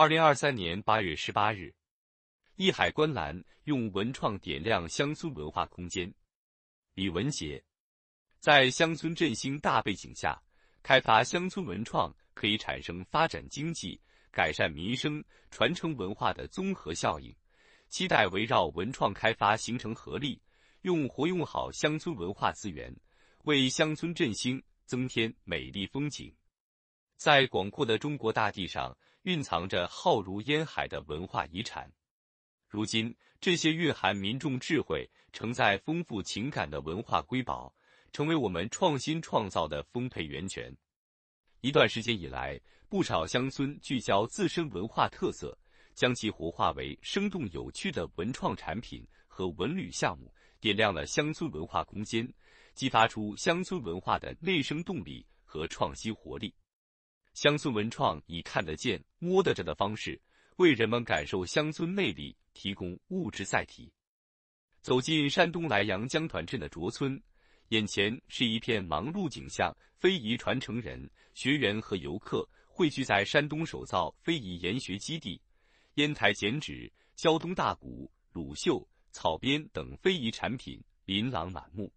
二零二三年八月十八日，艺海观澜用文创点亮乡村文化空间。李文杰，在乡村振兴大背景下，开发乡村文创可以产生发展经济、改善民生、传承文化的综合效应。期待围绕文创开发形成合力，用活用好乡村文化资源，为乡村振兴增添美丽风景。在广阔的中国大地上，蕴藏着浩如烟海的文化遗产。如今，这些蕴含民众智慧、承载丰富情感的文化瑰宝，成为我们创新创造的丰沛源泉。一段时间以来，不少乡村聚焦自身文化特色。将其活化为生动有趣的文创产品和文旅项目，点亮了乡村文化空间，激发出乡村文化的内生动力和创新活力。乡村文创以看得见、摸得着的方式，为人们感受乡村魅力提供物质载体。走进山东莱阳江团镇的卓村，眼前是一片忙碌景象，非遗传承人、学员和游客汇聚在山东首造非遗研学基地。烟台剪纸、胶东大鼓、鲁绣、草编等非遗产品琳琅满目。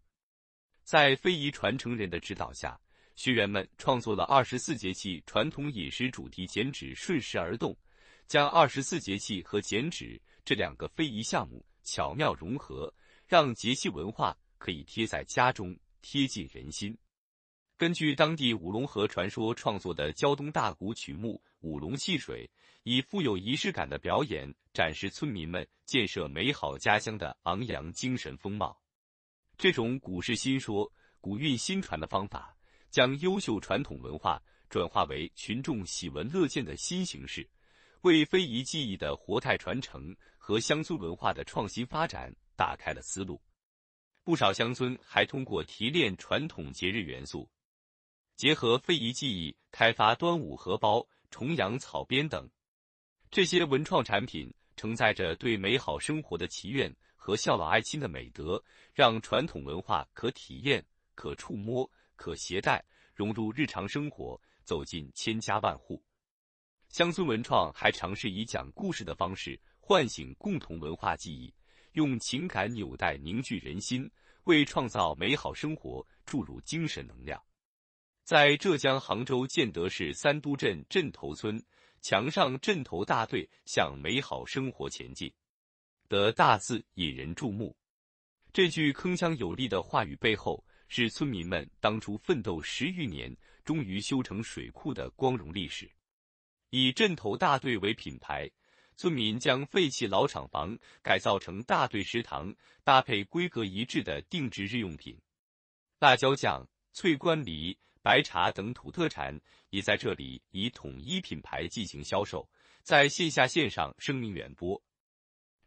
在非遗传承人的指导下，学员们创作了二十四节气传统饮食主题剪纸，顺势而动，将二十四节气和剪纸这两个非遗项目巧妙融合，让节气文化可以贴在家中，贴近人心。根据当地五龙河传说创作的胶东大鼓曲目《五龙戏水》。以富有仪式感的表演展示村民们建设美好家乡的昂扬精神风貌。这种古式新说、古韵新传的方法，将优秀传统文化转化为群众喜闻乐见的新形式，为非遗技艺的活态传承和乡村文化的创新发展打开了思路。不少乡村还通过提炼传统节日元素，结合非遗技艺，开发端午荷包、重阳草编等。这些文创产品承载着对美好生活的祈愿和孝老爱亲的美德，让传统文化可体验、可触摸、可携带，融入日常生活，走进千家万户。乡村文创还尝试以讲故事的方式唤醒共同文化记忆，用情感纽带凝聚人心，为创造美好生活注入精神能量。在浙江杭州建德市三都镇镇头村。墙上“镇头大队向美好生活前进”的大字引人注目。这句铿锵有力的话语背后，是村民们当初奋斗十余年，终于修成水库的光荣历史。以“镇头大队”为品牌，村民将废弃老厂房改造成大队食堂，搭配规格一致的定制日用品，辣椒酱、脆关梨。白茶等土特产也在这里以统一品牌进行销售，在线下线上声名远播，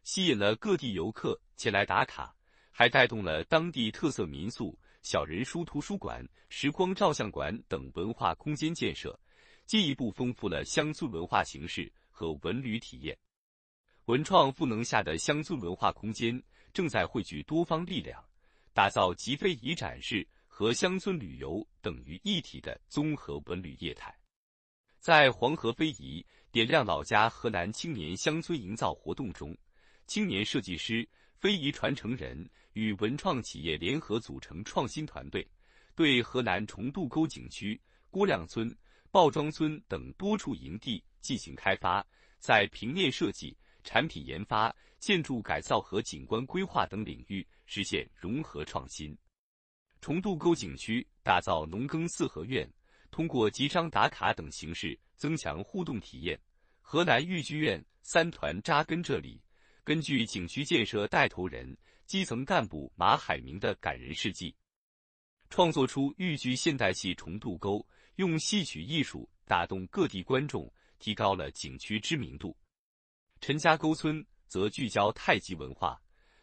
吸引了各地游客前来打卡，还带动了当地特色民宿、小人书图书馆、时光照相馆等文化空间建设，进一步丰富了乡村文化形式和文旅体验。文创赋能下的乡村文化空间正在汇聚多方力量，打造集非遗展示。和乡村旅游等于一体的综合文旅业态，在黄河非遗点亮老家河南青年乡村营造活动中，青年设计师、非遗传承人与文创企业联合组成创新团队，对河南重渡沟景区、郭亮村、鲍庄村等多处营地进行开发，在平面设计、产品研发、建筑改造和景观规划等领域实现融合创新。重渡沟景区打造农耕四合院，通过集章打卡等形式增强互动体验。河南豫剧院三团扎根这里，根据景区建设带头人、基层干部马海明的感人事迹，创作出豫剧现代戏《重渡沟》，用戏曲艺术打动各地观众，提高了景区知名度。陈家沟村则聚焦太极文化。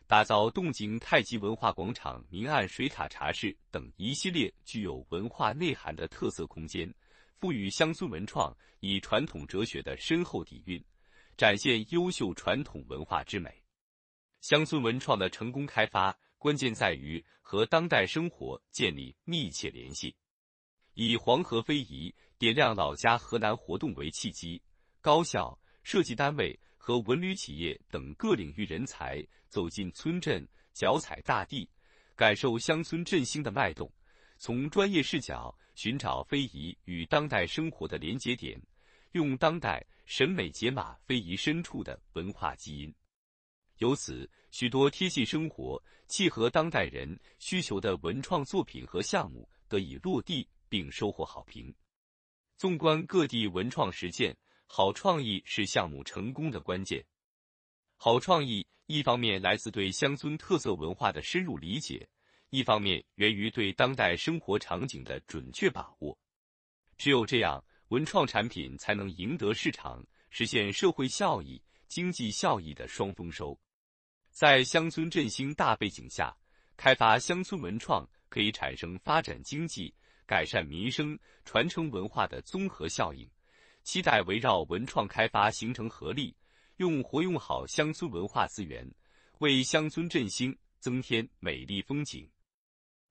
打造洞景太极文化广场、明暗水塔茶室等一系列具有文化内涵的特色空间，赋予乡村文创以传统哲学的深厚底蕴，展现优秀传统文化之美。乡村文创的成功开发，关键在于和当代生活建立密切联系。以黄河非遗点亮老家河南活动为契机，高校、设计单位和文旅企业等各领域人才走进村镇，脚踩大地，感受乡村振兴的脉动，从专业视角寻找非遗与当代生活的连结点，用当代审美解码非遗深处的文化基因。由此，许多贴近生活、契合当代人需求的文创作品和项目得以落地并收获好评。纵观各地文创实践，好创意是项目成功的关键。好创意一方面来自对乡村特色文化的深入理解，一方面源于对当代生活场景的准确把握。只有这样，文创产品才能赢得市场，实现社会效益、经济效益的双丰收。在乡村振兴大背景下，开发乡村文创可以产生发展经济、改善民生、传承文化的综合效应。期待围绕文创开发形成合力，用活用好乡村文化资源，为乡村振兴增添美丽风景。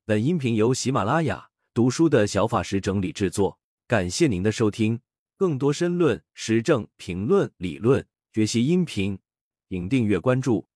本音频由喜马拉雅读书的小法师整理制作，感谢您的收听。更多深论、时政评论、理论学习音频，请订阅关注。